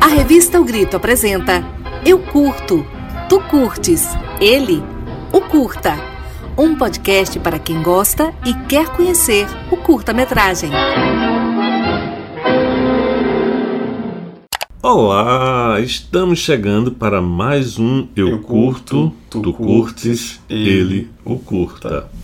A revista O Grito apresenta Eu Curto, Tu Curtes, Ele, O Curta. Um podcast para quem gosta e quer conhecer o curta-metragem. Olá, estamos chegando para mais um Eu, Eu Curto, Curto, Tu Tu Curtes, Curtes, Ele Ele o Curta.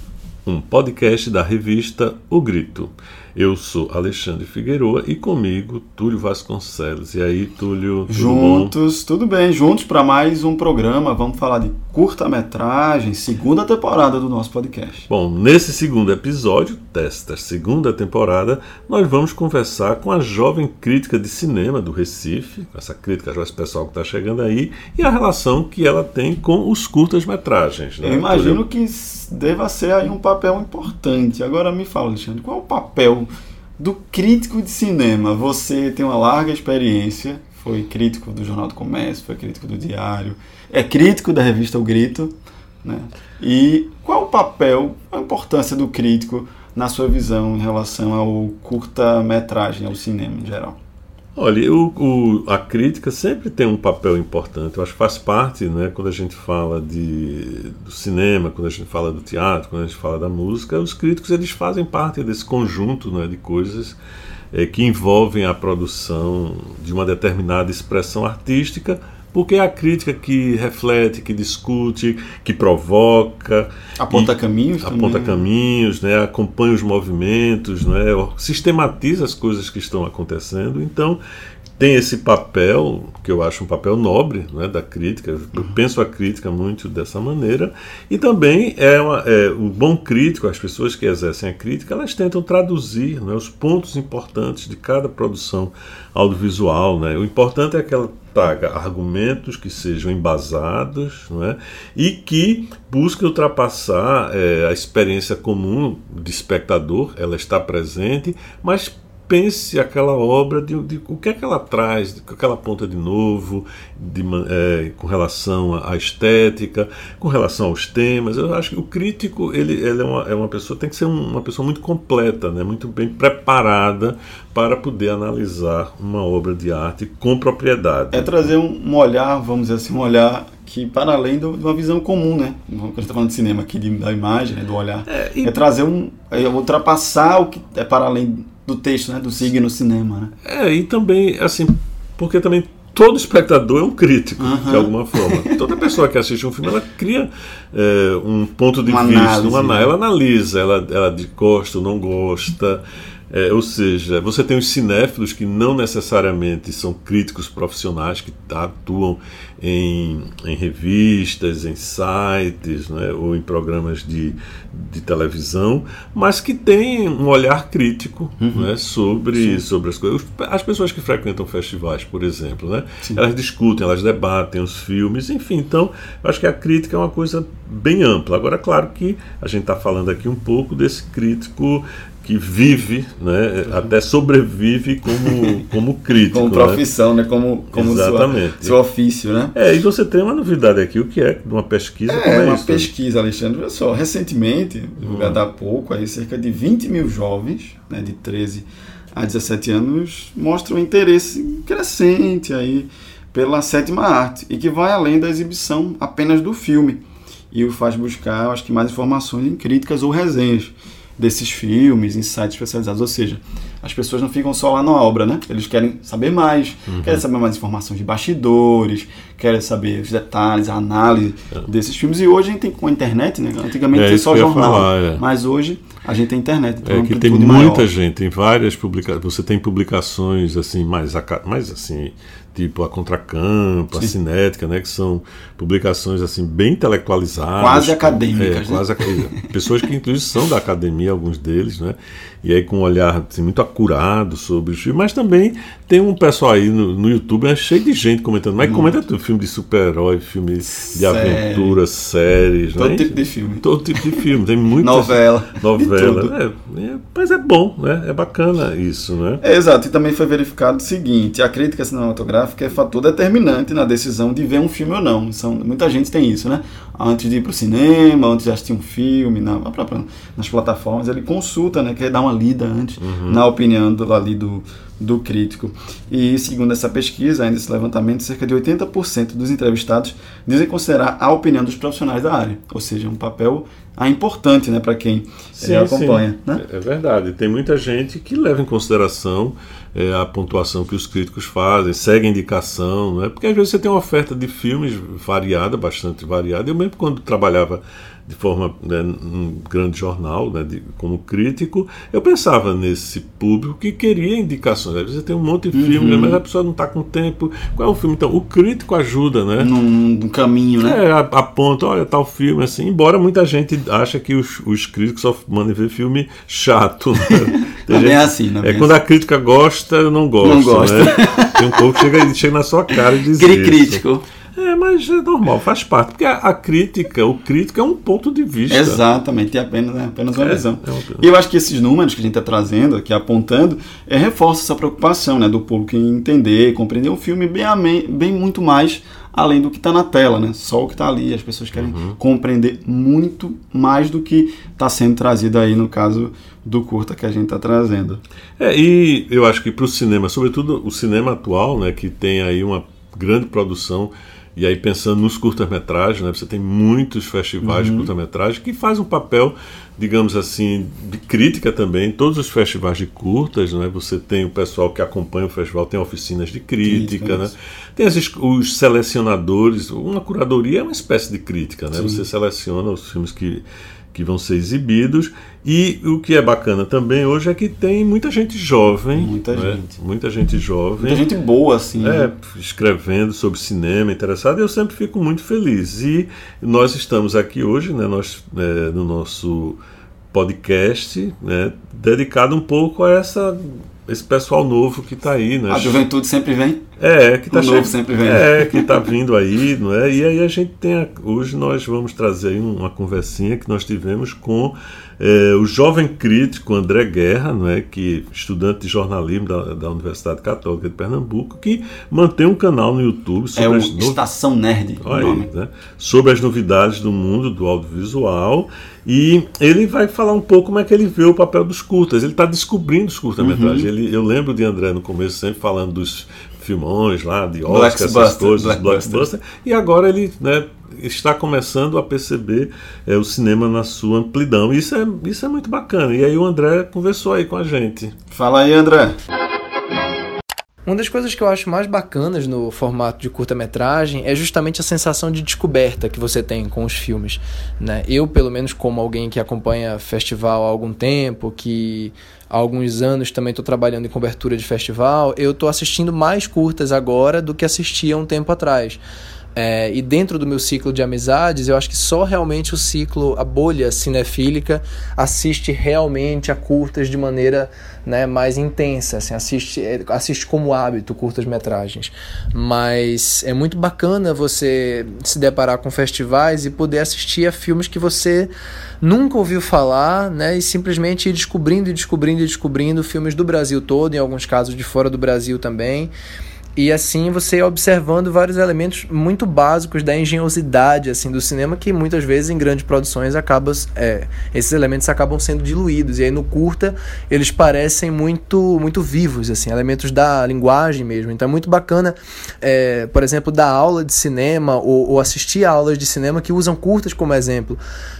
Um podcast da revista O Grito. Eu sou Alexandre Figueroa e comigo Túlio Vasconcelos. E aí, Túlio, tudo bom? Juntos, tudo bem, juntos para mais um programa. Vamos falar de curta-metragem, segunda temporada do nosso podcast. Bom, nesse segundo episódio desta segunda temporada, nós vamos conversar com a jovem crítica de cinema do Recife, com essa crítica, esse pessoal que está chegando aí, e a relação que ela tem com os curtas-metragens. né, Eu imagino que deva ser aí um papel importante. Agora me fala, Alexandre, qual é o papel do crítico de cinema? Você tem uma larga experiência, foi crítico do Jornal do Comércio, foi crítico do Diário, é crítico da revista O Grito, né? E qual o papel, a importância do crítico na sua visão em relação ao curta-metragem, ao cinema em geral? Olha, o, o- a crítica sempre tem um papel importante. Eu acho que faz parte, né, quando a gente fala de, do cinema, quando a gente fala do teatro, quando a gente fala da música, os críticos eles fazem parte desse conjunto né, de coisas eh, que envolvem a produção de uma determinada expressão artística, porque é a crítica que reflete, que discute, que provoca, Aponta e- caminhos também, aponta né? caminhos, né, acompanha os movimentos, né, sistematiza as coisas que estão acontecendo. Então tem esse papel que eu acho um papel nobre né, da crítica. Eu Uhum. penso a crítica muito dessa maneira e também é, uma, é um bom crítico. As pessoas que exercem a crítica elas tentam traduzir né, os pontos importantes de cada produção audiovisual. Né. O importante é que ela traga argumentos que sejam embasados não é? e que busquem ultrapassar é, a experiência comum de espectador, ela está presente, mas pense aquela obra de, de o que é que ela traz, de, o que ela aponta de novo, de é, com relação à estética, com relação aos temas. Eu acho que o crítico ele, ele é, uma, é uma pessoa tem que ser um- uma pessoa muito completa, né, muito bem preparada para poder analisar uma obra de arte com propriedade. É trazer um, um olhar, vamos dizer assim, um olhar que para além de uma visão comum, né? Quando a gente está falando de cinema aqui, da imagem, né, do olhar. É, É, e- trazer um. É ultrapassar o que é para além do texto, né? Do signo cinema, né? É, e também, assim, porque também todo espectador é um crítico, Aham. de alguma forma. Toda pessoa que assiste um filme, ela cria é, um ponto de Uma vista, análise, uma, né? ela analisa, ela, ela gosta ou não gosta. É, ou seja, você tem os cinéfilos que não necessariamente são críticos profissionais, que atuam em, em revistas, em sites, né, ou em programas de, de televisão, mas que têm um olhar crítico né, sobre, sobre as coisas. As pessoas que frequentam festivais, por exemplo, né, elas discutem, elas debatem os filmes, enfim. Então, eu acho que a crítica é uma coisa bem ampla. Agora, claro que a gente está falando aqui um pouco desse crítico que vive, né, até sobrevive como, como crítico. Como né? profissão, né? Como, como sua- Exatamente. seu ofício, né? É, e você tem uma novidade aqui, o que é de uma pesquisa como É, é uma isso? pesquisa, Alexandre. Olha só, recentemente, Hum. divulgada há pouco, aí, cerca de 20 mil jovens, né, de 13 a 17 anos, mostram interesse crescente aí pela sétima arte e que vai além da exibição apenas do filme e o faz buscar, acho que, mais informações em críticas ou resenhas desses filmes, em sites especializados. Ou seja, as pessoas não ficam só lá na obra, né? Eles querem saber mais, Uhum. querem saber mais informações de bastidores, querem saber os detalhes, a análise desses filmes. E hoje a gente tem com a internet, né? Antigamente É tinha só jornal, falar, é. mas hoje a gente tem internet. Então É uma que tem muita maior. gente, tem várias publicações. Você tem publicações assim mais, mais assim, tipo a Contracampo, a Sim. Cinética, né, que são publicações assim bem intelectualizadas, Quase acadêmicas, é, né? quase pessoas que inclusive são da academia, alguns deles, né? E aí com um olhar assim, muito acurado sobre os filmes, mas também tem um pessoal aí no, no YouTube é cheio de gente comentando, mas comenta tudo, filme de super-herói, filme de Série. aventura, séries, Todo né? tipo de filme. Todo tipo de filme, tem muita Novela, novela. É, é, mas é bom, né? É bacana isso, né? É, exato, e também foi verificado o seguinte: a crítica cinematográfica é fator determinante na decisão de ver um filme ou não. São, muita gente tem isso, né? Antes de ir para o cinema, antes de assistir um filme, na, própria, nas plataformas, ele consulta, né, quer dar uma lida antes uhum. na opinião do, ali do, do crítico. E segundo essa pesquisa, ainda esse levantamento, cerca de 80% dos entrevistados dizem considerar a opinião dos profissionais da área, ou seja, um papel ah, importante né, para quem sim, acompanha. Né? É verdade. Tem muita gente que leva em consideração é, a pontuação que os críticos fazem, segue a indicação, né? porque às vezes você tem uma oferta de filmes variada, bastante variada. Eu mesmo quando trabalhava de forma né, num grande jornal, né, de, como crítico, eu pensava nesse público que queria indicações. Às vezes tem um monte de uhum. mas a pessoa não está com tempo. Qual é o filme? Então, o crítico ajuda, né? Num, num caminho, né? É, aponta, olha, tal filme, assim. Embora muita gente acha que os, os críticos só mandem ver filme chato. Né? Tem não é assim, não é, é quando a crítica gosta, eu não gosto. Não gosto. Né? Tem um pouco que chega, chega na sua cara e diz Cri crítico. É, mas é normal, faz parte. Porque a, a, crítica, o crítico é um ponto de vista. Exatamente, é apenas, é apenas uma é, visão. É uma... E eu acho que esses números que a gente está trazendo aqui, apontando, é, reforça essa preocupação né, do público em entender, compreender o filme bem, bem muito mais além do que está na tela, né? Só o que está ali. As pessoas querem uhum. compreender muito mais do que está sendo trazido aí no caso do curta que a gente está trazendo. É, e eu acho que para o cinema, sobretudo o cinema atual, né, que tem aí uma grande produção e aí pensando nos curtas-metragens, né, você tem muitos festivais uhum. de curta-metragem que faz um papel, digamos assim, de crítica também. Todos os festivais de curtas, né, você tem o pessoal que acompanha o festival, tem oficinas de crítica, né? Tem esses, os selecionadores, uma curadoria é uma espécie de crítica, né? Sim. Você seleciona os filmes que que vão ser exibidos. E o que é bacana também hoje é que tem muita gente jovem. Muita né? gente. Muita gente jovem. Muita gente boa, assim. É, né? escrevendo sobre cinema, interessado. E eu sempre fico muito feliz. E nós estamos aqui hoje, né, nós, é, no nosso podcast, né, dedicado um pouco a essa esse pessoal novo que está aí, né? A juventude sempre vem. É, que está novo sempre vem. É, que está vindo aí, não é? E aí a gente tem a, hoje nós vamos trazer aí uma conversinha que nós tivemos com é, o jovem crítico André Guerra, não é? Que estudante de jornalismo da, da Universidade Católica de Pernambuco, que mantém um canal no YouTube sobre é o as no... Estação Nerd, Olha aí, né? sobre as novidades do mundo do audiovisual e ele vai falar um pouco como é que ele vê o papel dos curtas. Ele está descobrindo os curta-metragens. Uhum. Eu lembro de André no começo sempre falando dos filmões lá, de Oscar, essas coisas, blockbuster. E agora ele né, está começando a perceber é, o cinema na sua amplidão. Isso é, isso é muito bacana. E aí o André conversou aí com a gente. Fala aí, André. Uma das coisas que eu acho mais bacanas no formato de curta-metragem é justamente a sensação de descoberta que você tem com os filmes. Né? Eu, pelo menos, como alguém que acompanha festival há algum tempo, que há alguns anos também estou trabalhando em cobertura de festival, eu estou assistindo mais curtas agora do que assistia um tempo atrás. É, e dentro do meu ciclo de amizades, eu acho que só realmente o ciclo, a bolha cinefílica, assiste realmente a curtas de maneira né, mais intensa, assim, assiste, é, assiste como hábito curtas-metragens. Mas é muito bacana você se deparar com festivais e poder assistir a filmes que você nunca ouviu falar, né, e simplesmente ir descobrindo e descobrindo e descobrindo filmes do Brasil todo, em alguns casos de fora do Brasil também. E assim você observando vários elementos muito básicos da engenhosidade assim do cinema que muitas vezes em grandes produções acaba, é, esses elementos acabam sendo diluídos. E aí no curta eles parecem muito muito vivos, assim, elementos da linguagem mesmo. Então é muito bacana, é, por exemplo, dar aula de cinema ou, ou assistir a aulas de cinema que usam curtas como exemplo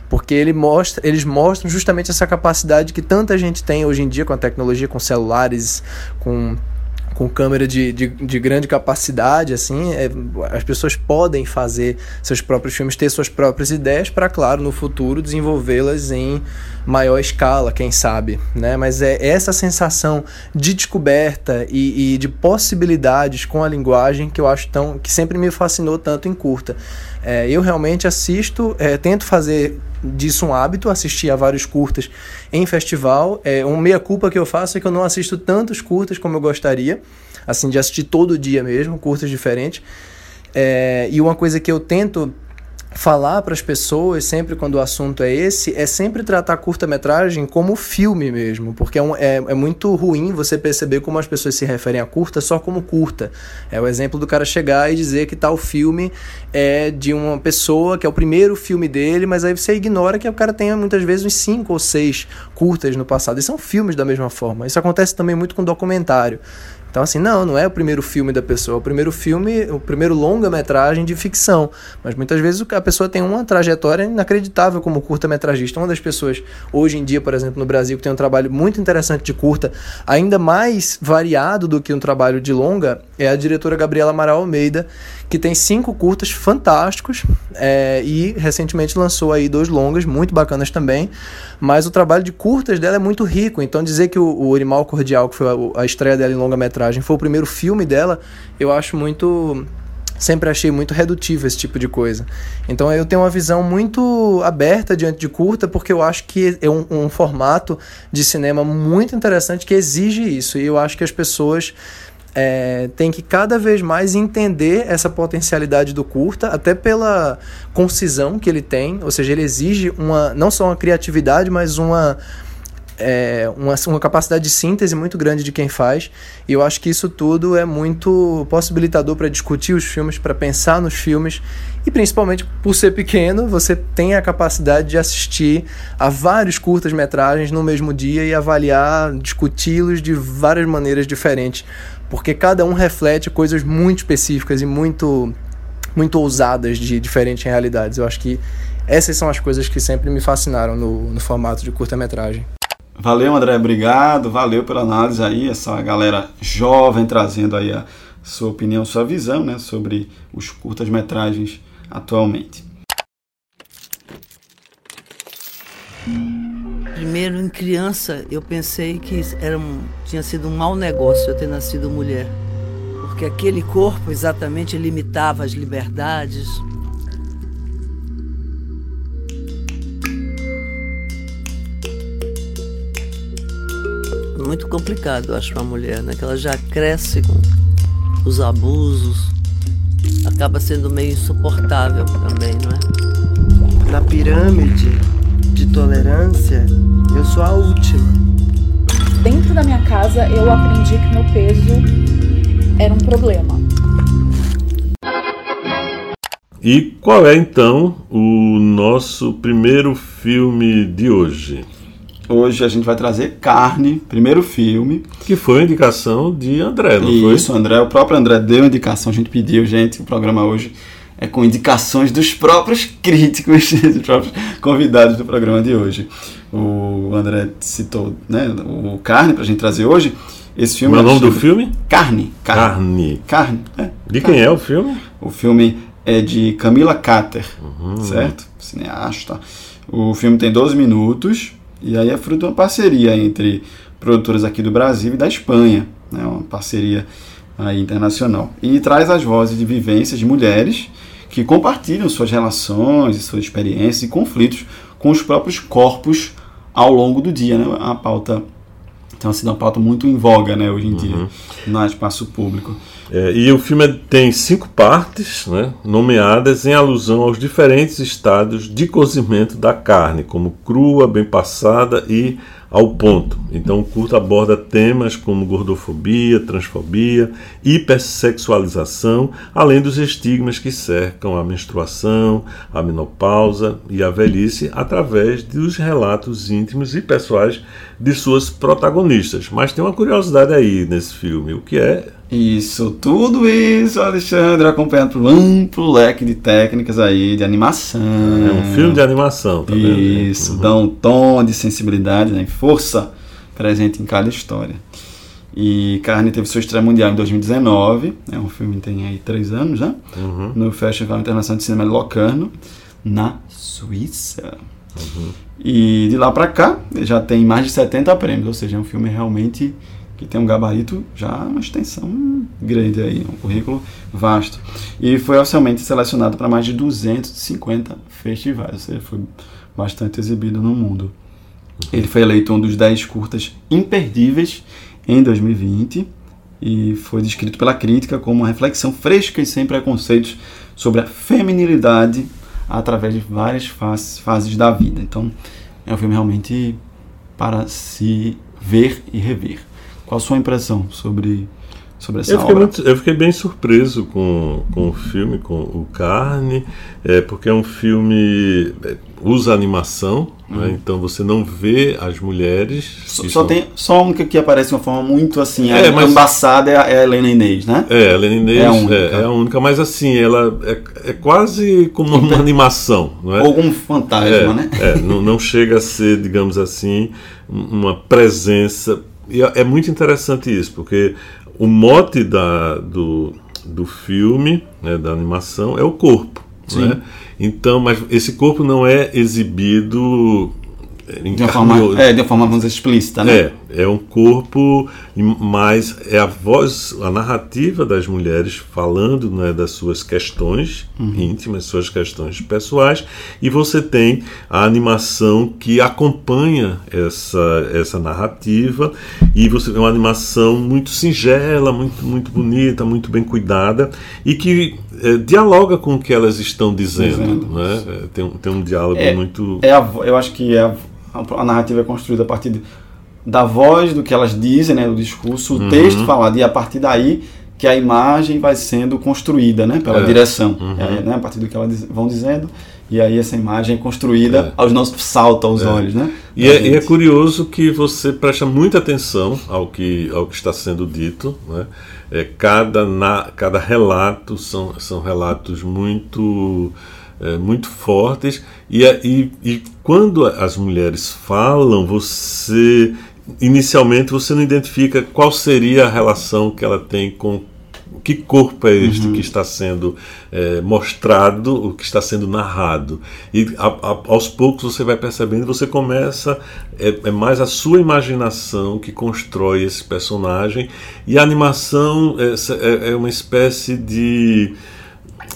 porque ele mostra, eles mostram justamente essa capacidade que tanta gente tem hoje em dia com a tecnologia, com celulares, com com câmera de, de, de, grande capacidade, assim, é, as pessoas podem fazer seus próprios filmes, ter suas próprias ideias para, claro, no futuro desenvolvê-las em maior escala, quem sabe, né? Mas é essa sensação de descoberta e, e de possibilidades com a linguagem que eu acho tão que sempre me fascinou tanto em curta. É, eu realmente assisto, é, tento fazer disso um hábito, assistir a vários curtas em festival. É, uma meia-culpa que eu faço é que eu não assisto tantos curtas como eu gostaria, assim, de assistir todo dia mesmo, curtas diferentes. É, e uma coisa que eu tento falar para as pessoas, sempre quando o assunto é esse, é sempre tratar curta-metragem como filme mesmo, porque é, um, é, é, muito ruim você perceber como as pessoas se referem a curta só como curta. É o exemplo do cara chegar e dizer que tal filme é de uma pessoa que é o primeiro filme dele, mas aí você ignora que o cara tenha muitas vezes uns cinco ou seis curtas no passado. E são filmes da mesma forma. Isso acontece também muito com documentário. Então, assim, não, não é o primeiro filme da pessoa, é o primeiro filme, o primeiro longa-metragem de ficção. Mas muitas vezes a pessoa tem uma trajetória inacreditável como curta-metragista. Uma das pessoas, hoje em dia, por exemplo, no Brasil, que tem um trabalho muito interessante de curta, ainda mais variado do que um trabalho de longa, é a diretora Gabriela Amaral Almeida, que tem cinco curtas fantásticos é, e recentemente lançou aí dois longas muito bacanas também. Mas o trabalho de curtas dela é muito rico, então dizer que o, Animal Cordial, que foi a, a estreia dela em longa-metragem, foi o primeiro filme dela, eu acho muito sempre achei muito redutivo esse tipo de coisa. Então eu tenho uma visão muito aberta diante de curta, porque eu acho que é um, um, formato de cinema muito interessante que exige isso. E eu acho que as pessoas é, tem que cada vez mais entender essa potencialidade do curta, até pela concisão que ele tem, ou seja, ele exige uma não só uma criatividade, mas uma é, uma, uma capacidade de síntese muito grande de quem faz, e eu acho que isso tudo é muito possibilitador para discutir os filmes, para pensar nos filmes, e principalmente por ser pequeno, você tem a capacidade de assistir a vários curtas-metragens no mesmo dia e avaliar, discuti-los de várias maneiras diferentes porque cada um reflete coisas muito específicas e muito muito ousadas de diferentes realidades. Eu acho que essas são as coisas que sempre me fascinaram no, no formato de curta-metragem. Valeu, André, obrigado. Valeu pela análise aí, essa galera jovem trazendo aí a sua opinião, sua visão, né, sobre os curtas-metragens atualmente. Primeiro, em criança, eu pensei que era um, tinha sido um mau negócio eu ter nascido mulher. Porque aquele corpo exatamente limitava as liberdades. Muito complicado, eu acho, para a mulher, né? Que ela já cresce com os abusos. Acaba sendo meio insuportável também, não é? Na pirâmide de tolerância, eu sou a última. Dentro da minha casa, eu aprendi que meu peso era um problema. E qual é então o nosso primeiro filme de hoje? Hoje a gente vai trazer Carne, primeiro filme. Que foi a indicação de André, não Isso, foi? Isso, André. O próprio André deu a indicação, a gente pediu, gente, o programa hoje é com indicações dos próprios críticos, dos próprios convidados do programa de hoje. O André citou né, o Carne para a gente trazer hoje. Esse filme. É o nome do filme? Carne. Carne. Carne. É, de carne. quem é o filme? O filme é de Camila Cater, uhum. certo? Cineasta. O filme tem 12 minutos e aí é fruto de uma parceria entre produtoras aqui do Brasil e da Espanha, né? Uma parceria aí internacional. E traz as vozes de vivências de mulheres que compartilham suas relações suas experiências e conflitos com os próprios corpos ao longo do dia, né? A pauta então assim, é uma pauta muito em voga, né, hoje em uhum. dia, no espaço público. É, e o filme tem cinco partes, né, nomeadas em alusão aos diferentes estados de cozimento da carne, como crua, bem passada e ao ponto. Então, o curto aborda temas como gordofobia, transfobia, hipersexualização, além dos estigmas que cercam a menstruação, a menopausa e a velhice, através dos relatos íntimos e pessoais de suas protagonistas. Mas tem uma curiosidade aí nesse filme, o que é isso, tudo isso, Alexandre, acompanhado por um amplo leque de técnicas aí, de animação. É um filme de animação, tá vendo? Isso, uhum. dá um tom de sensibilidade, né, força presente em cada história. E Carne teve sua estreia mundial em 2019, é um filme que tem aí três anos, né? Uhum. No Festival Internacional de Cinema de Locarno, na Suíça. Uhum. E de lá para cá, já tem mais de 70 prêmios, ou seja, é um filme realmente que tem um gabarito já uma extensão grande aí, um currículo vasto. E foi oficialmente selecionado para mais de 250 festivais, ou seja, foi bastante exibido no mundo. Ele foi eleito um dos 10 curtas imperdíveis em 2020 e foi descrito pela crítica como uma reflexão fresca e sem preconceitos sobre a feminilidade através de várias fases, fases da vida. Então, é um filme realmente para se ver e rever. Qual a sua impressão sobre, sobre essa eu fiquei, obra? muito, eu fiquei bem surpreso com, com o filme, com o Carne, é, porque é um filme. é, usa animação, né, então você não vê as mulheres. Uhum. Só, são- tem só a única que aparece de uma forma muito assim, É, é, mas- embaçada é a, é a Helena Inês, né? É, a Helena Inês É é a única. única, é, a única mas assim, ela é, é quase como uma animação, não é? Ou um fantasma, É, né? é, não, não chega a ser, digamos assim, um- uma presença. E é é muito interessante isso, porque o mote da, do, do filme, né, da animação, é o corpo. Sim. Né? Então, mas esse corpo não é exibido De uma forma, é, de uma forma, vamos dizer, explícita, né? É, é um corpo, mas é a voz, a narrativa das mulheres falando né, das suas questões íntimas, suas questões pessoais, e você tem a animação que acompanha essa, essa narrativa, e você vê uma animação muito singela, muito, muito bonita, muito bem cuidada, e que eh, dialoga com o que elas estão dizendo. Dizendo. Né? Eh, Tem, um- tem um diálogo É, muito. É a eu acho que é a, a narrativa é construída a partir de- da voz, do que elas dizem, né, do discurso, o Uhum. texto falado, e a partir daí que a imagem vai sendo construída né, pela É. direção. Uhum. É, né, a partir do que elas vão dizendo, e aí essa imagem é construída É. aos nossos salta aos É. olhos. Né, E é, e é curioso que você presta muita atenção ao que, ao que está sendo dito. Né? É, cada, na, cada relato são, são relatos muito, é, muito fortes. E, é- e, e quando as mulheres falam, você inicialmente você não identifica qual seria a relação que ela tem com que corpo é este que está sendo eh, mostrado, o que está sendo narrado. E a- a- aos poucos você vai percebendo, você começa, é, é mais a sua imaginação que constrói esse personagem, e a animação é, é- é uma espécie de.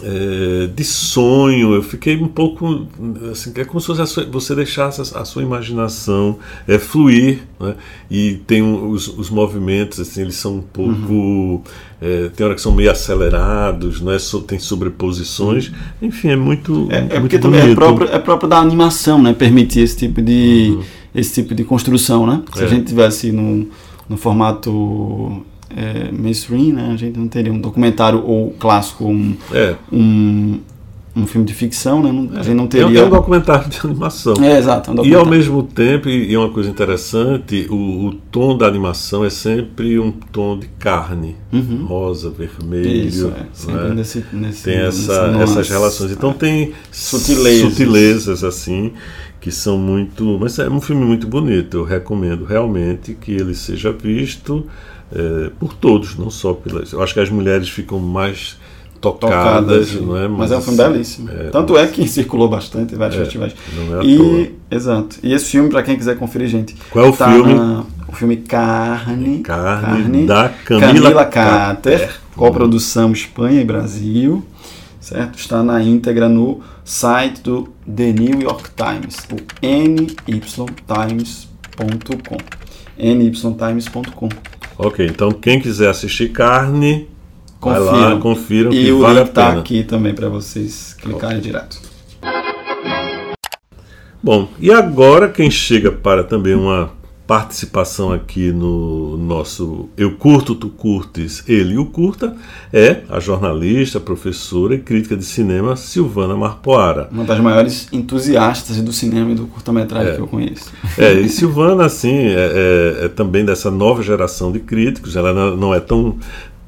É, de sonho, eu fiquei um pouco assim, é como se fosse a sua- você deixasse a, a sua imaginação é, fluir, né? e tem um- os, os movimentos assim, eles são um pouco é, tem hora que são meio acelerados, não é? So- tem sobreposições, enfim, é muito É, é muito porque também é bonito. próprio, é próprio da animação, né? Permitir esse tipo de, esse tipo de construção, né? Se Uhum. É. a gente tivesse no, no formato é, mainstream, né? A gente não teria um documentário ou clássico, um, É, um, um filme de ficção, né? Não- a gente não é, teria... é um documentário de animação. É, exato. é um E ao mesmo tempo, e uma coisa interessante, o, o tom da animação é sempre um tom de carne, Uhum. rosa, vermelho. Isso, é. Sempre né? nesse, nesse, tem essa, essas relações. Então tem Sutilezas. sutilezas assim que são muito. Mas é um filme muito bonito. Eu recomendo realmente que ele seja visto eh, por todos, não só pelas. Eu acho que as mulheres ficam mais tocadas, tocadas, não é? mas é um filme belíssimo. é, Tanto é que circulou bastante em vários É, festivais. não é e, toa. exato. E esse filme, pra quem quiser conferir, gente. Qual é o tá filme? na- o filme Carne. Carne, da Camila Cater, Cater. coprodução Espanha e Brasil. Certo? Está na íntegra no site do The New York Times, o nytimes.com. nytimes.com. Ok, então quem quiser assistir carne, vai lá, confiram E que o vale link tá pena. aqui também para vocês clicarem direto. Bom, e agora quem chega para também uma participação aqui no nosso Eu Curto, Tu Curtes, Ele o Curta, é a jornalista, professora e crítica de cinema Silvana Marpoara. Uma das maiores entusiastas do cinema e do curta-metragem É. que eu conheço. É, e Silvana, assim, é, é- é também dessa nova geração de críticos, ela não- não é tão,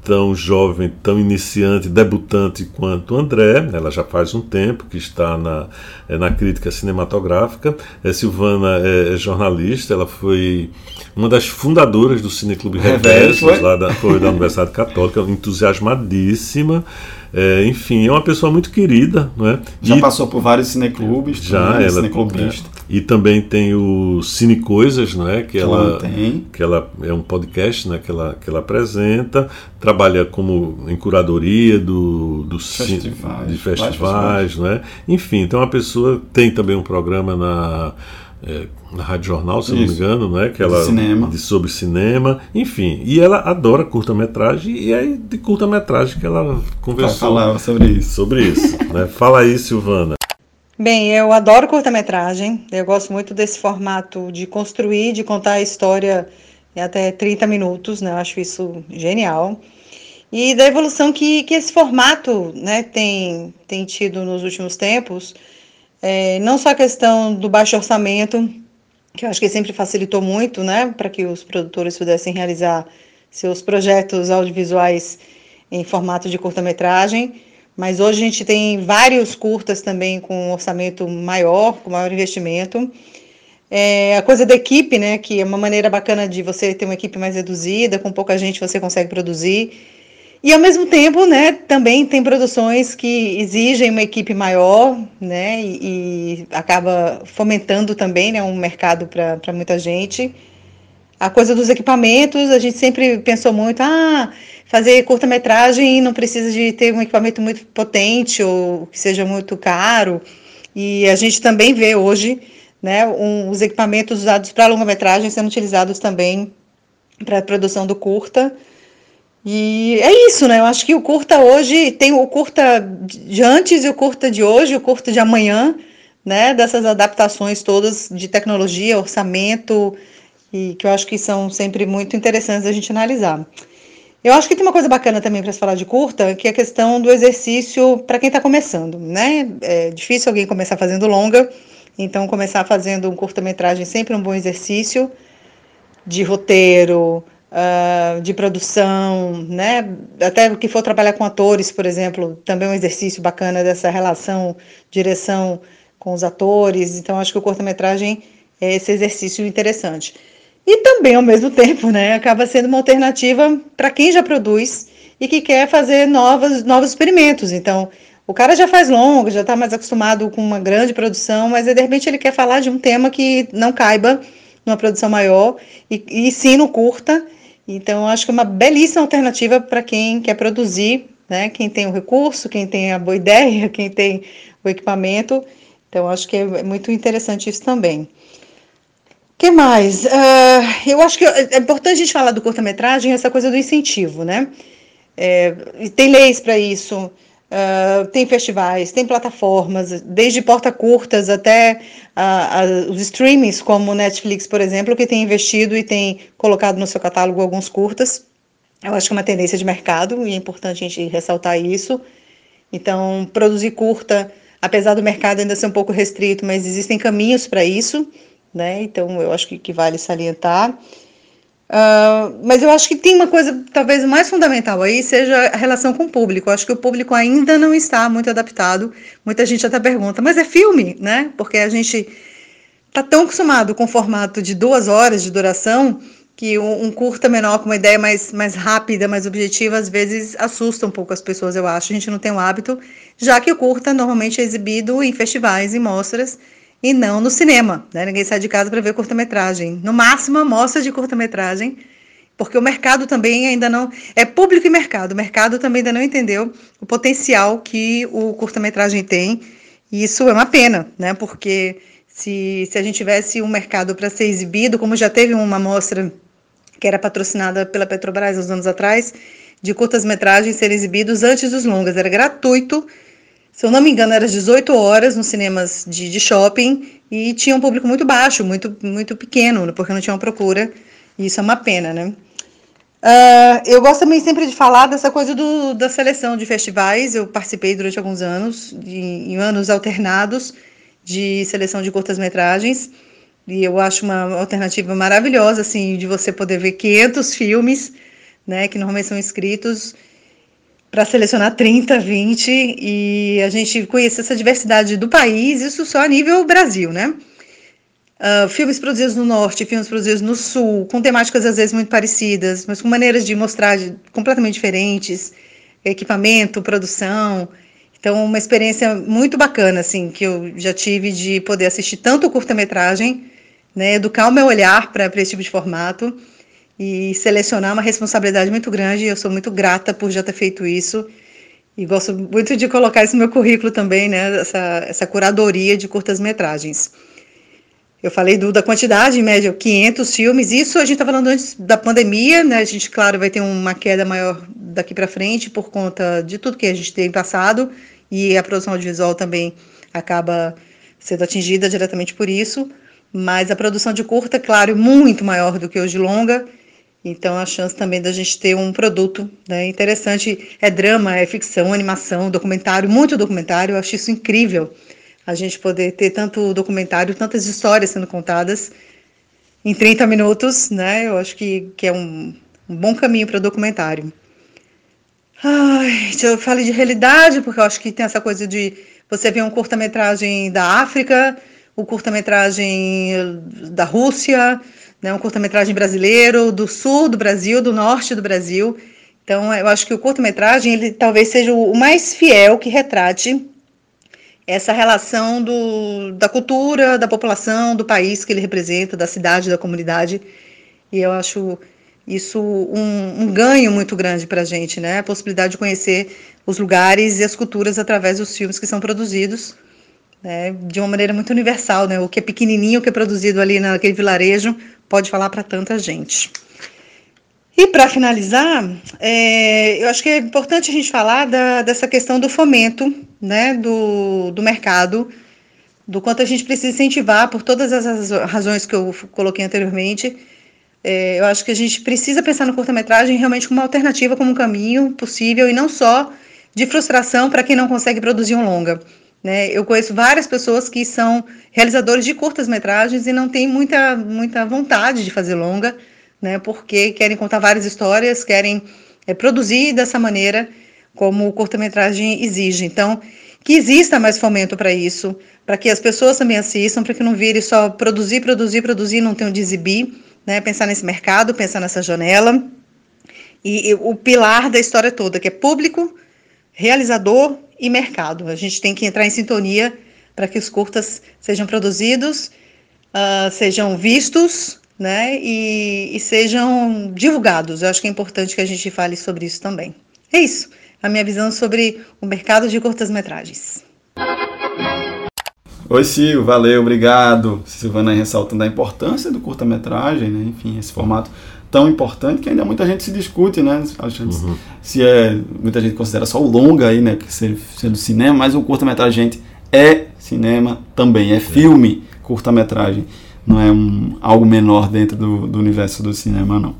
tão jovem, tão iniciante, debutante quanto André, ela já faz um tempo que está na, é, na crítica cinematográfica. É, Silvana é, é jornalista, ela foi uma das fundadoras do Cineclube Reversos, Reversos, foi? lá da, foi da Universidade Católica, entusiasmadíssima. É, enfim, é uma pessoa muito querida, não é? Já E- passou por vários cineclubes, já, também, ela cineclubista. E também tem o Cine Coisas, não é? Que ela que ela é um podcast, né? Que ela que ela apresenta, trabalha como em curadoria do, do Festivais, de festivais, não é? Enfim, então a pessoa tem também um programa na é, na Rádio Jornal, se eu não me Isso. engano, né? Que De ela cinema. de sobre cinema, enfim, e ela adora curta-metragem e é de curta-metragem que ela conversou falar sobre isso. sobre isso, né? Fala aí, Silvana. Bem, eu adoro curta-metragem. Eu gosto muito desse formato de construir, de contar a história em até 30 minutos, né? Eu acho isso genial. E da evolução que, que esse formato né, tem, tem tido nos últimos tempos, é, não só a questão do baixo orçamento, que eu acho que sempre facilitou muito, né, para que os produtores pudessem realizar seus projetos audiovisuais em formato de curta-metragem, mas hoje a gente tem vários curtas também com um orçamento maior, com maior investimento. É, a coisa da equipe, né, que é uma maneira bacana de você ter uma equipe mais reduzida, com pouca gente você consegue produzir. E ao mesmo tempo, né, também tem produções que exigem uma equipe maior, né, e, e acaba fomentando também, né, um mercado para muita gente. A coisa dos equipamentos, a gente sempre pensou muito, ah, fazer curta-metragem não precisa de ter um equipamento muito potente ou que seja muito caro. E a gente também vê hoje né, um, os equipamentos usados para longa-metragem sendo utilizados também para a produção do curta. E é isso, né? Eu acho que o curta hoje tem o curta de antes e o curta de hoje, o curta de amanhã, né? Dessas adaptações todas de tecnologia, orçamento, e que eu acho que são sempre muito interessantes a gente analisar. Eu acho que tem uma coisa bacana também para se falar de curta, que é a questão do exercício para quem está começando, né? É difícil alguém começar fazendo longa, então começar fazendo um curta-metragem sempre um bom exercício de roteiro, uh, de produção, né? Até que for trabalhar com atores, por exemplo, também é um exercício bacana dessa relação direção com os atores. Então acho que o curta-metragem é esse exercício interessante. E também, ao mesmo tempo, né, acaba sendo uma alternativa para quem já produz e que quer fazer novas, novos experimentos. Então, o cara já faz longo, já está mais acostumado com uma grande produção, mas de repente ele quer falar de um tema que não caiba numa produção maior e, e sim no curta. Então, acho que é uma belíssima alternativa para quem quer produzir, né? Quem tem o recurso, quem tem a boa ideia, quem tem o equipamento. Então, acho que é muito interessante isso também que mais? Uh, eu acho que é importante a gente falar do curta-metragem, essa coisa do incentivo, né? É, tem leis para isso, uh, tem festivais, tem plataformas, desde porta-curtas até uh, os streamings, como Netflix, por exemplo, que tem investido e tem colocado no seu catálogo alguns curtas. Eu acho que é uma tendência de mercado e é importante a gente ressaltar isso. Então, produzir curta, apesar do mercado ainda ser um pouco restrito, mas existem caminhos para isso né? Então eu acho que, que vale salientar. Uh, mas eu acho que tem uma coisa talvez mais fundamental aí, seja a relação com o público. Eu acho que o público ainda não está muito adaptado. Muita gente até pergunta, mas é filme, né? Porque a gente está tão acostumado com o formato de duas horas de duração que um, um, curta menor com uma ideia mais, mais rápida, mais objetiva, às vezes assusta um pouco as pessoas, eu acho. A gente não tem o hábito, já que o curta normalmente é exibido em festivais, em mostras, e não no cinema. Né? Ninguém sai de casa para ver curta-metragem. No máximo, a mostra de curta-metragem, porque o mercado também ainda não. É público e mercado. O mercado também ainda não entendeu o potencial que o curta-metragem tem. E isso é uma pena, né? porque se, se a gente tivesse um mercado para ser exibido, como já teve uma mostra que era patrocinada pela Petrobras uns anos atrás, de curtas-metragens serem exibidos antes dos longas, era gratuito se eu não me engano, era às 18 horas nos cinemas de, de shopping e tinha um público muito baixo, muito, muito pequeno, porque não tinha uma procura. E isso é uma pena, né? Uh, eu gosto também sempre de falar dessa coisa do, da seleção de festivais. Eu participei durante alguns anos, de, em anos alternados, de seleção de curtas-metragens. E eu acho uma alternativa maravilhosa, assim, de você poder ver 500 filmes, né, que normalmente são inscritos para selecionar 30, 20 e a gente conhecer essa diversidade do país, isso só a nível Brasil, né? Uh, filmes produzidos no norte, filmes produzidos no sul, com temáticas às vezes muito parecidas, mas com maneiras de mostrar completamente diferentes, equipamento, produção. Então, uma experiência muito bacana, assim, que eu já tive de poder assistir tanto curta-metragem, né, educar o meu olhar para esse tipo de formato, e selecionar uma responsabilidade muito grande. Eu sou muito grata por já ter feito isso e gosto muito de colocar isso no meu currículo também, né? Essa, essa curadoria de curtas-metragens. Eu falei do, da quantidade, em média, 500 filmes. Isso a gente está falando antes da pandemia, né? A gente, claro, vai ter uma queda maior daqui para frente por conta de tudo que a gente tem passado e a produção audiovisual também acaba sendo atingida diretamente por isso, mas a produção de curta, claro, é muito maior do que os de longa, então a chance também da gente ter um produto né, interessante. É drama, é ficção, animação, documentário, muito documentário, eu acho isso incrível, a gente poder ter tanto documentário, tantas histórias sendo contadas em 30 minutos, né, eu acho que, que é um, um bom caminho para documentário. Ai, eu falei de realidade, porque eu acho que tem essa coisa de você ver um curta-metragem da África, o curta-metragem da Rússia, né, um curta-metragem brasileiro, do sul do Brasil, do norte do Brasil. Então, eu acho que o curta-metragem ele talvez seja o mais fiel que retrate essa relação do, da cultura, da população, do país que ele representa, da cidade, da comunidade. E eu acho isso um, um ganho muito grande para a gente, né? A possibilidade de conhecer os lugares e as culturas através dos filmes que são produzidos, né? de uma maneira muito universal, né? O que é pequenininho, o que é produzido ali naquele vilarejo, pode falar para tanta gente. E para finalizar, é, eu acho que é importante a gente falar da, dessa questão do fomento né, do, do mercado, do quanto a gente precisa incentivar, por todas as razões que eu coloquei anteriormente, é, eu acho que a gente precisa pensar no curta-metragem realmente como uma alternativa, como um caminho possível e não só de frustração para quem não consegue produzir um longa. Né? Eu conheço várias pessoas que são realizadores de curtas-metragens e não têm muita, muita vontade de fazer longa, né? porque querem contar várias histórias, querem é, produzir dessa maneira como o curta-metragem exige. Então, que exista mais fomento para isso, para que as pessoas também assistam, para que não vire só produzir, produzir, produzir, não tenham de exibir, né, pensar nesse mercado, pensar nessa janela. E, e, o pilar da história toda, que é público, realizador e mercado. A gente tem que entrar em sintonia para que os curtas sejam produzidos, uh, sejam vistos né, e, e sejam divulgados. Eu acho que é importante que a gente fale sobre isso também. É isso, a minha visão sobre o mercado de curtas-metragens. Oi, Sil, valeu, obrigado. Silvana aí ressaltando a importância do curta-metragem, né? Enfim, esse formato tão importante que ainda muita gente se discute, né? Uhum. Se é. Muita gente considera só o longa aí, né? Que sendo cinema, mas o curta-metragem, gente, é cinema também, é filme, curta-metragem. Não é um, algo menor dentro do, do universo do cinema, não.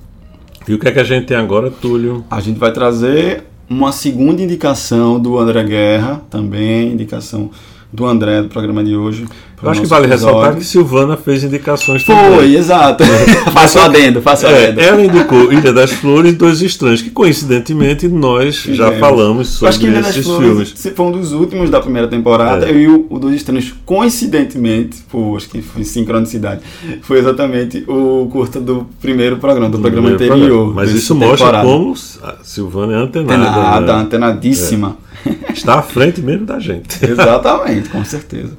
E o que é que a gente tem agora, Túlio? A gente vai trazer uma segunda indicação do André Guerra, também, indicação do André do programa de hoje. Eu acho que vale episódio. ressaltar que Silvana fez indicações Foi, também. exato. faço adendo, faço é, adendo. Ela indicou Ilha das Flores e Dois Estranhos, que coincidentemente nós já falamos sobre acho que Ilha esses das Flores filmes. Foi um dos últimos da primeira temporada. É. E o, o Dois Estranhos, coincidentemente, pô, acho que foi sincronicidade, foi exatamente o curta do primeiro programa, do, do programa anterior. Programa. Mas isso mostra como a Silvana é antenada. Antenada, né? antenadíssima. É. Está à frente mesmo da gente. Exatamente, com certeza.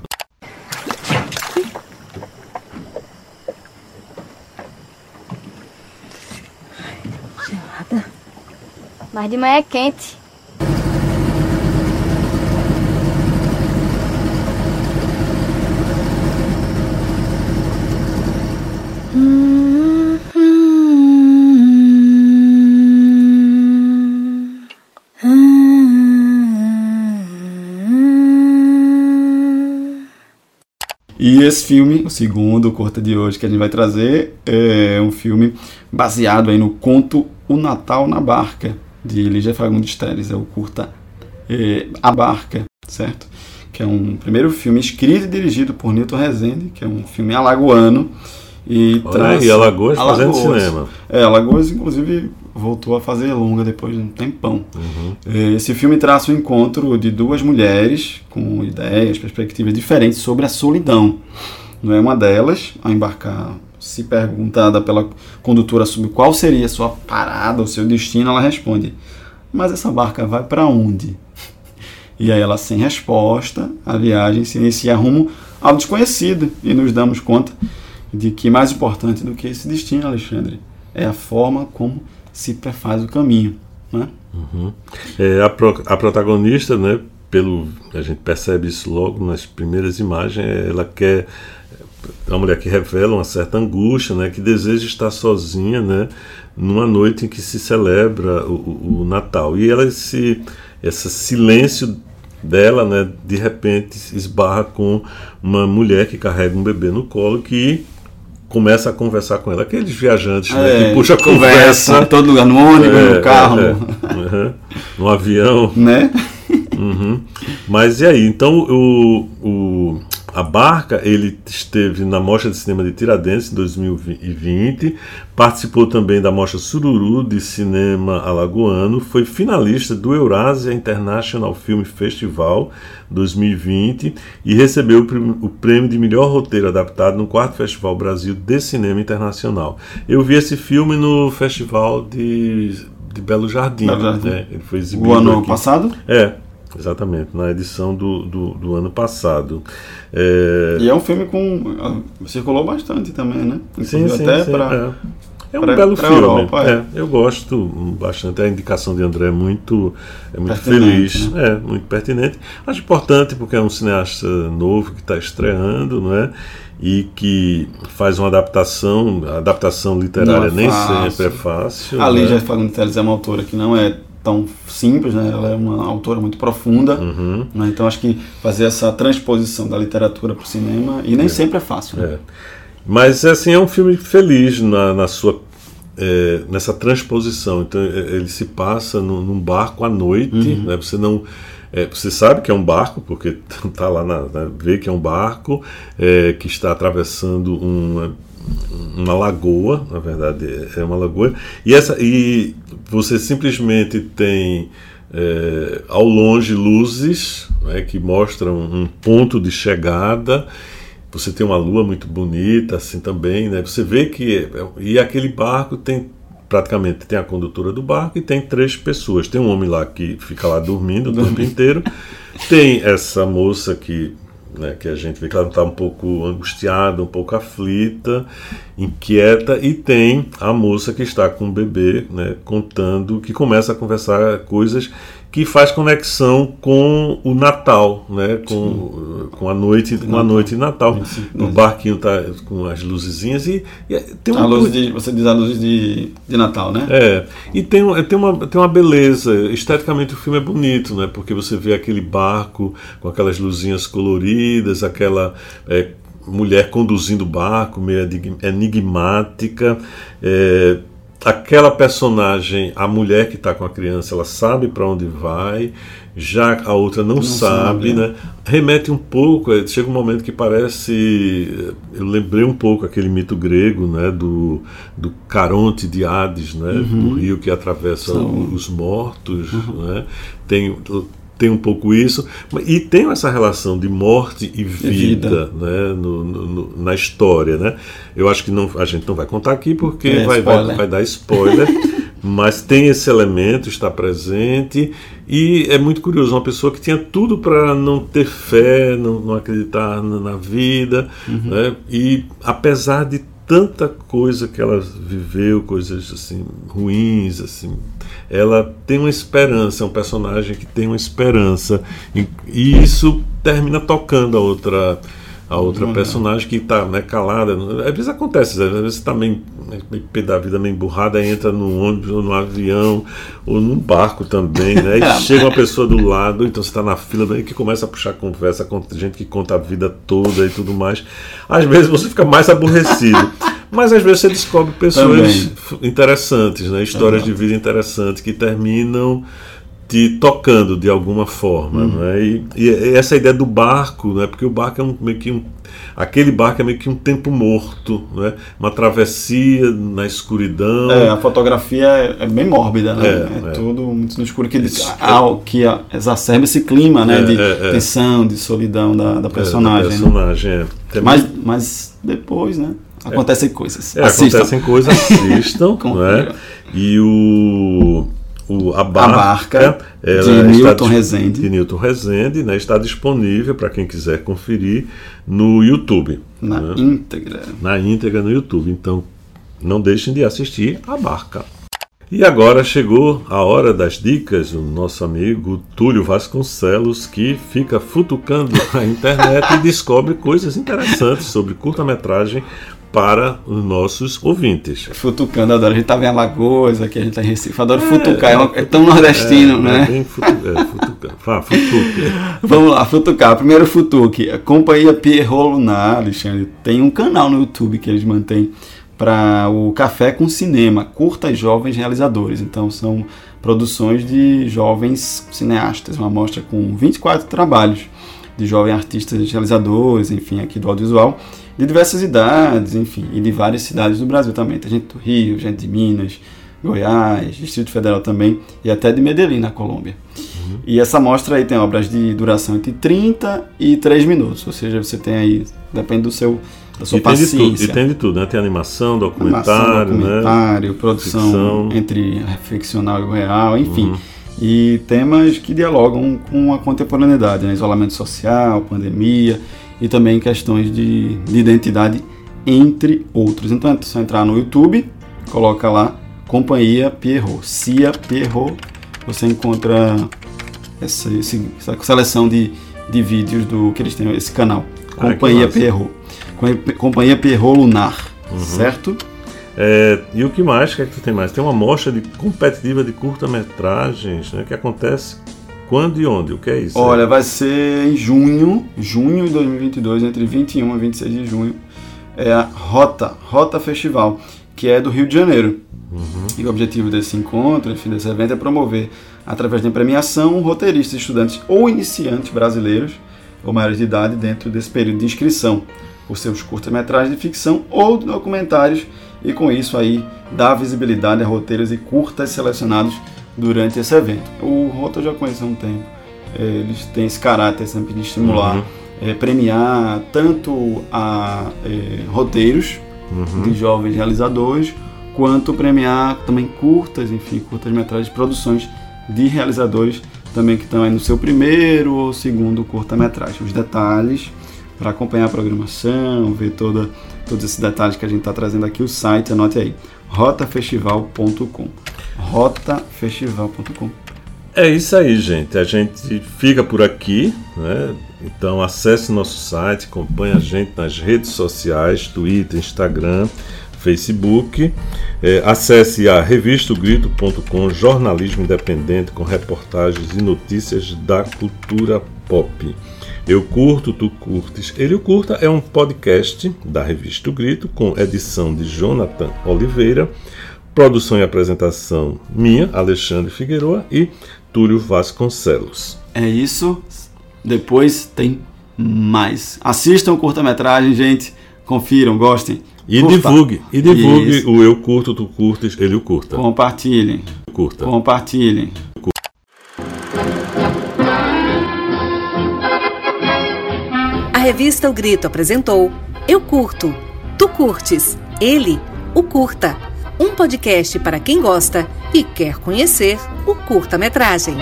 Gelada. Mas de manhã é quente. E esse filme, o segundo, o curta de hoje que a gente vai trazer, é um filme baseado aí no conto O Natal na Barca, de Lígia Fagundes Teles. É o curta é, A Barca, certo? Que é um primeiro filme escrito e dirigido por Newton Rezende, que é um filme alagoano. E Olha traz aí, Alagoas, Alagoas fazendo cinema. É, Alagoas, inclusive, voltou a fazer longa depois de um tempão. Uhum. É, esse filme traça o encontro de duas mulheres com ideias, perspectivas diferentes sobre a solidão. Não é uma delas, ao embarcar, se perguntada pela condutora sobre qual seria a sua parada, o seu destino, ela responde: Mas essa barca vai para onde? E aí ela, sem resposta, a viagem se inicia rumo ao desconhecido e nos damos conta de que mais importante do que esse destino, Alexandre, é a forma como se prefaz o caminho. Né? Uhum. É, a, pro, a protagonista, né, pelo, a gente percebe isso logo nas primeiras imagens, ela quer é uma mulher que revela uma certa angústia, né, que deseja estar sozinha, né, numa noite em que se celebra o, o, o Natal. E ela esse esse silêncio dela, né, de repente esbarra com uma mulher que carrega um bebê no colo que começa a conversar com ela. Aqueles viajantes né, É, que puxa conversa, conversa. todo lugar, no ônibus, É, no carro. é, é. Uhum. No avião. Né? Uhum. Mas e aí? Então o, o, a Barca ele esteve na Mostra de Cinema de Tiradentes em 2020, participou também da Mostra Sururu de Cinema Alagoano, foi finalista do Eurasia International Film Festival 2020 e recebeu o, prêmio de melhor roteiro adaptado no quarto Festival Brasil de Cinema Internacional. Eu vi esse filme no Festival de, de Belo Jardim. Belo Jardim. né? Ele foi exibido O ano aqui. passado? É, exatamente, na edição do, do, do ano passado. É, E é um filme com. ah, Circulou bastante também, né? Inclusive sim, até sim, pra. é. É um pra- belo pra filme. Europa, é. é. eu gosto bastante. A indicação de André é muito, é muito Pertinente, feliz, é muito pertinente. Acho importante porque é um cineasta novo que está estreando, não é? E que faz uma adaptação, a adaptação literária é nem sempre é fácil. A né? Lígia Fagundes Teles é uma autora que não é tão simples, né? Ela é uma autora muito profunda. Uhum. né? Então acho que fazer essa transposição da literatura para o cinema, e nem sempre é fácil. né? É. Mas assim é um filme feliz na, na sua é, nessa transposição. Então é, ele se passa num, num barco à noite. Uhum. Né? Você não é, você sabe que é um barco porque tá lá na, na- vê que é um barco é, que está atravessando uma uma lagoa, na verdade é uma lagoa, e essa e você simplesmente tem é, ao longe luzes né, que mostram um ponto de chegada. Você tem uma lua muito bonita assim também, né? Você vê que e aquele barco tem praticamente tem a condutora do barco e tem três pessoas. Tem um homem lá que fica lá dormindo o tempo inteiro. Tem essa moça que né, que a gente vê que ela está um pouco angustiada, um pouco aflita, inquieta, e tem a moça que está com o bebê, né, contando, que começa a conversar coisas que faz conexão com o Natal, né, com, com a noite, com a noite de Natal. O barquinho tá com as luzezinhas e, e tem A uma luz coisa- de, você diz a luz de, de Natal, né? é, e tem, um- tem, uma, tem uma beleza. Esteticamente o filme é bonito, né? Porque você vê aquele barco com aquelas luzinhas coloridas, aquela é, mulher conduzindo o barco, meio enig- enigmática. é, aquela personagem, a mulher que está com a criança, ela sabe para onde vai, já a outra não, Não sabe, sabe, né? Remete um pouco, é, chega um momento que parece. Eu lembrei um pouco aquele mito grego, né? Do, do Caronte de Hades, né? Uhum. Do rio que atravessa São- os mortos, né? Tem, tem um pouco isso, e tem essa relação de morte e vida, vida. né? No, no- na história, né? Eu acho que não, a gente não vai contar aqui porque É, vai, vai, vai dar spoiler. Mas tem esse elemento, está presente, e é muito curioso. Uma pessoa que tinha tudo para não ter fé, não, não acreditar na, na vida, Uhum. né? e apesar de tanta coisa que ela viveu, coisas assim ruins, assim, ela tem uma esperança, é um personagem que tem uma esperança, e, e isso termina tocando a outra a outra Uhum. personagem que está né, calada. Às vezes acontece, às vezes está meio, meio pé da vida meio emburrada, entra num ônibus ou num avião ou num barco também, né? E chega uma pessoa do lado, então você está na fila daí que começa a puxar conversa com gente que conta a vida toda e tudo mais. Às vezes você fica mais aborrecido. Mas às vezes você descobre pessoas Também. interessantes, né? histórias de vida interessantes que terminam te tocando de alguma forma, Uhum. não é? E, e essa ideia do barco, né? Porque o barco é um, meio que um aquele barco é meio que um tempo morto, né? Uma travessia na escuridão. É, a fotografia é, é bem mórbida, né? É, É, é. tudo muito no escuro que, Isso. ah, que a- exacerba esse clima, né? É, de é, é. tensão, de solidão da, da É, personagem. da né? personagem, é. Tem Mas, mas depois, né? Acontecem coisas. É, Assistam. acontecem coisas, assistam, né? E o, o a barca, Barca, ela de Newton Rezende. de Newton Rezende, né? Está disponível para quem quiser conferir no YouTube, Na né? íntegra. na íntegra no YouTube. Então, não deixem de assistir a barca. E agora chegou a hora das dicas, o nosso amigo Túlio Vasconcelos, que fica futucando a internet e descobre coisas interessantes sobre curta-metragem para os nossos ouvintes. Futucando, adoro. A gente tava em Alagoas, aqui a gente tá em Recife. Adoro futucar, é, uma- é tão nordestino, é, né? É futu, é, futuca. Fala, futuca. Vamos lá, futucar. Primeiro futuque. A Companhia Pierrot Lunar, Alexandre, tem um canal no YouTube que eles mantêm para o Café com Cinema, curtas jovens realizadores. Então são produções de jovens cineastas, uma mostra com 24 trabalhos de jovens artistas realizadores, enfim, aqui do audiovisual, de diversas idades, enfim, e de várias cidades do Brasil também. Tem gente do Rio, gente de Minas, Goiás, Distrito Federal também, e até de Medellín, na Colômbia. E essa mostra aí tem obras de duração entre 30 e 3 minutos, ou seja, você tem aí, depende do seu, da sua E tem, de tudo, paciência. e tem de tudo, né? Tem animação, Animação, documentário, né? documentário, produção Ficção. entre ficcional e o real, enfim. Uhum. E temas que dialogam com a contemporaneidade, né? isolamento social, pandemia e também questões de, de identidade, entre outros. Então é só entrar no YouTube, coloca lá Companhia Pierrot, Cia Pierrot, você encontra essa, essa seleção de, de vídeos do que eles têm, esse canal. Ah, Companhia. Pierrot. Com- Companhia Pierrot Lunar, Uhum. certo? É, e o que mais? O que é que tu tem mais? Tem uma mostra de competitiva de curta-metragens, né? Que acontece quando e onde? O que é isso? Olha, vai ser em junho, junho de 2022, entre 21 e 26 de junho. É a Rota, Rota Festival, que é do Rio de Janeiro. E o objetivo desse encontro, enfim, desse evento é promover, através da premiação, roteiristas, estudantes ou iniciantes brasileiros ou maiores de idade dentro desse período de inscrição por seus curtas-metragens de ficção ou documentários e com isso aí dar visibilidade a roteiros e curtas selecionados durante esse evento. O Rota eu já conheço há um tempo. É, Eles têm esse caráter sempre de estimular, Uhum. é, premiar tanto a é, roteiros Uhum. de jovens realizadores, quanto premiar também curtas, enfim, curtas-metragens, produções de realizadores também que estão aí no seu primeiro ou segundo curta-metragem. Os detalhes para acompanhar a programação, ver toda, todos esses detalhes que a gente está trazendo aqui, o site, anote aí, rotafestival.com. rotafestival.com. É isso aí, gente. A gente fica por aqui, né? Então acesse nosso site, acompanhe a gente nas redes sociais, Twitter, Instagram, Facebook. É, acesse a revistogrito.com, jornalismo independente com reportagens e notícias da cultura pop. Eu curto, tu curtes. Ele o curta é um podcast da revista O Grito com edição de Jonathan Oliveira. Produção e apresentação minha, Alexandre Figueroa e Túlio Vasconcelos. É isso. Depois tem mais. Assistam o curta-metragem, gente. Confiram, gostem. E Curta. divulgue, e divulgue Isso. o Eu Curto, Tu Curtes, Ele o Curta. Compartilhem. Curta. Compartilhem. A revista O Grito apresentou Eu Curto, Tu Curtes, Ele, o Curta. Um podcast para quem gosta e quer conhecer o curta-metragem.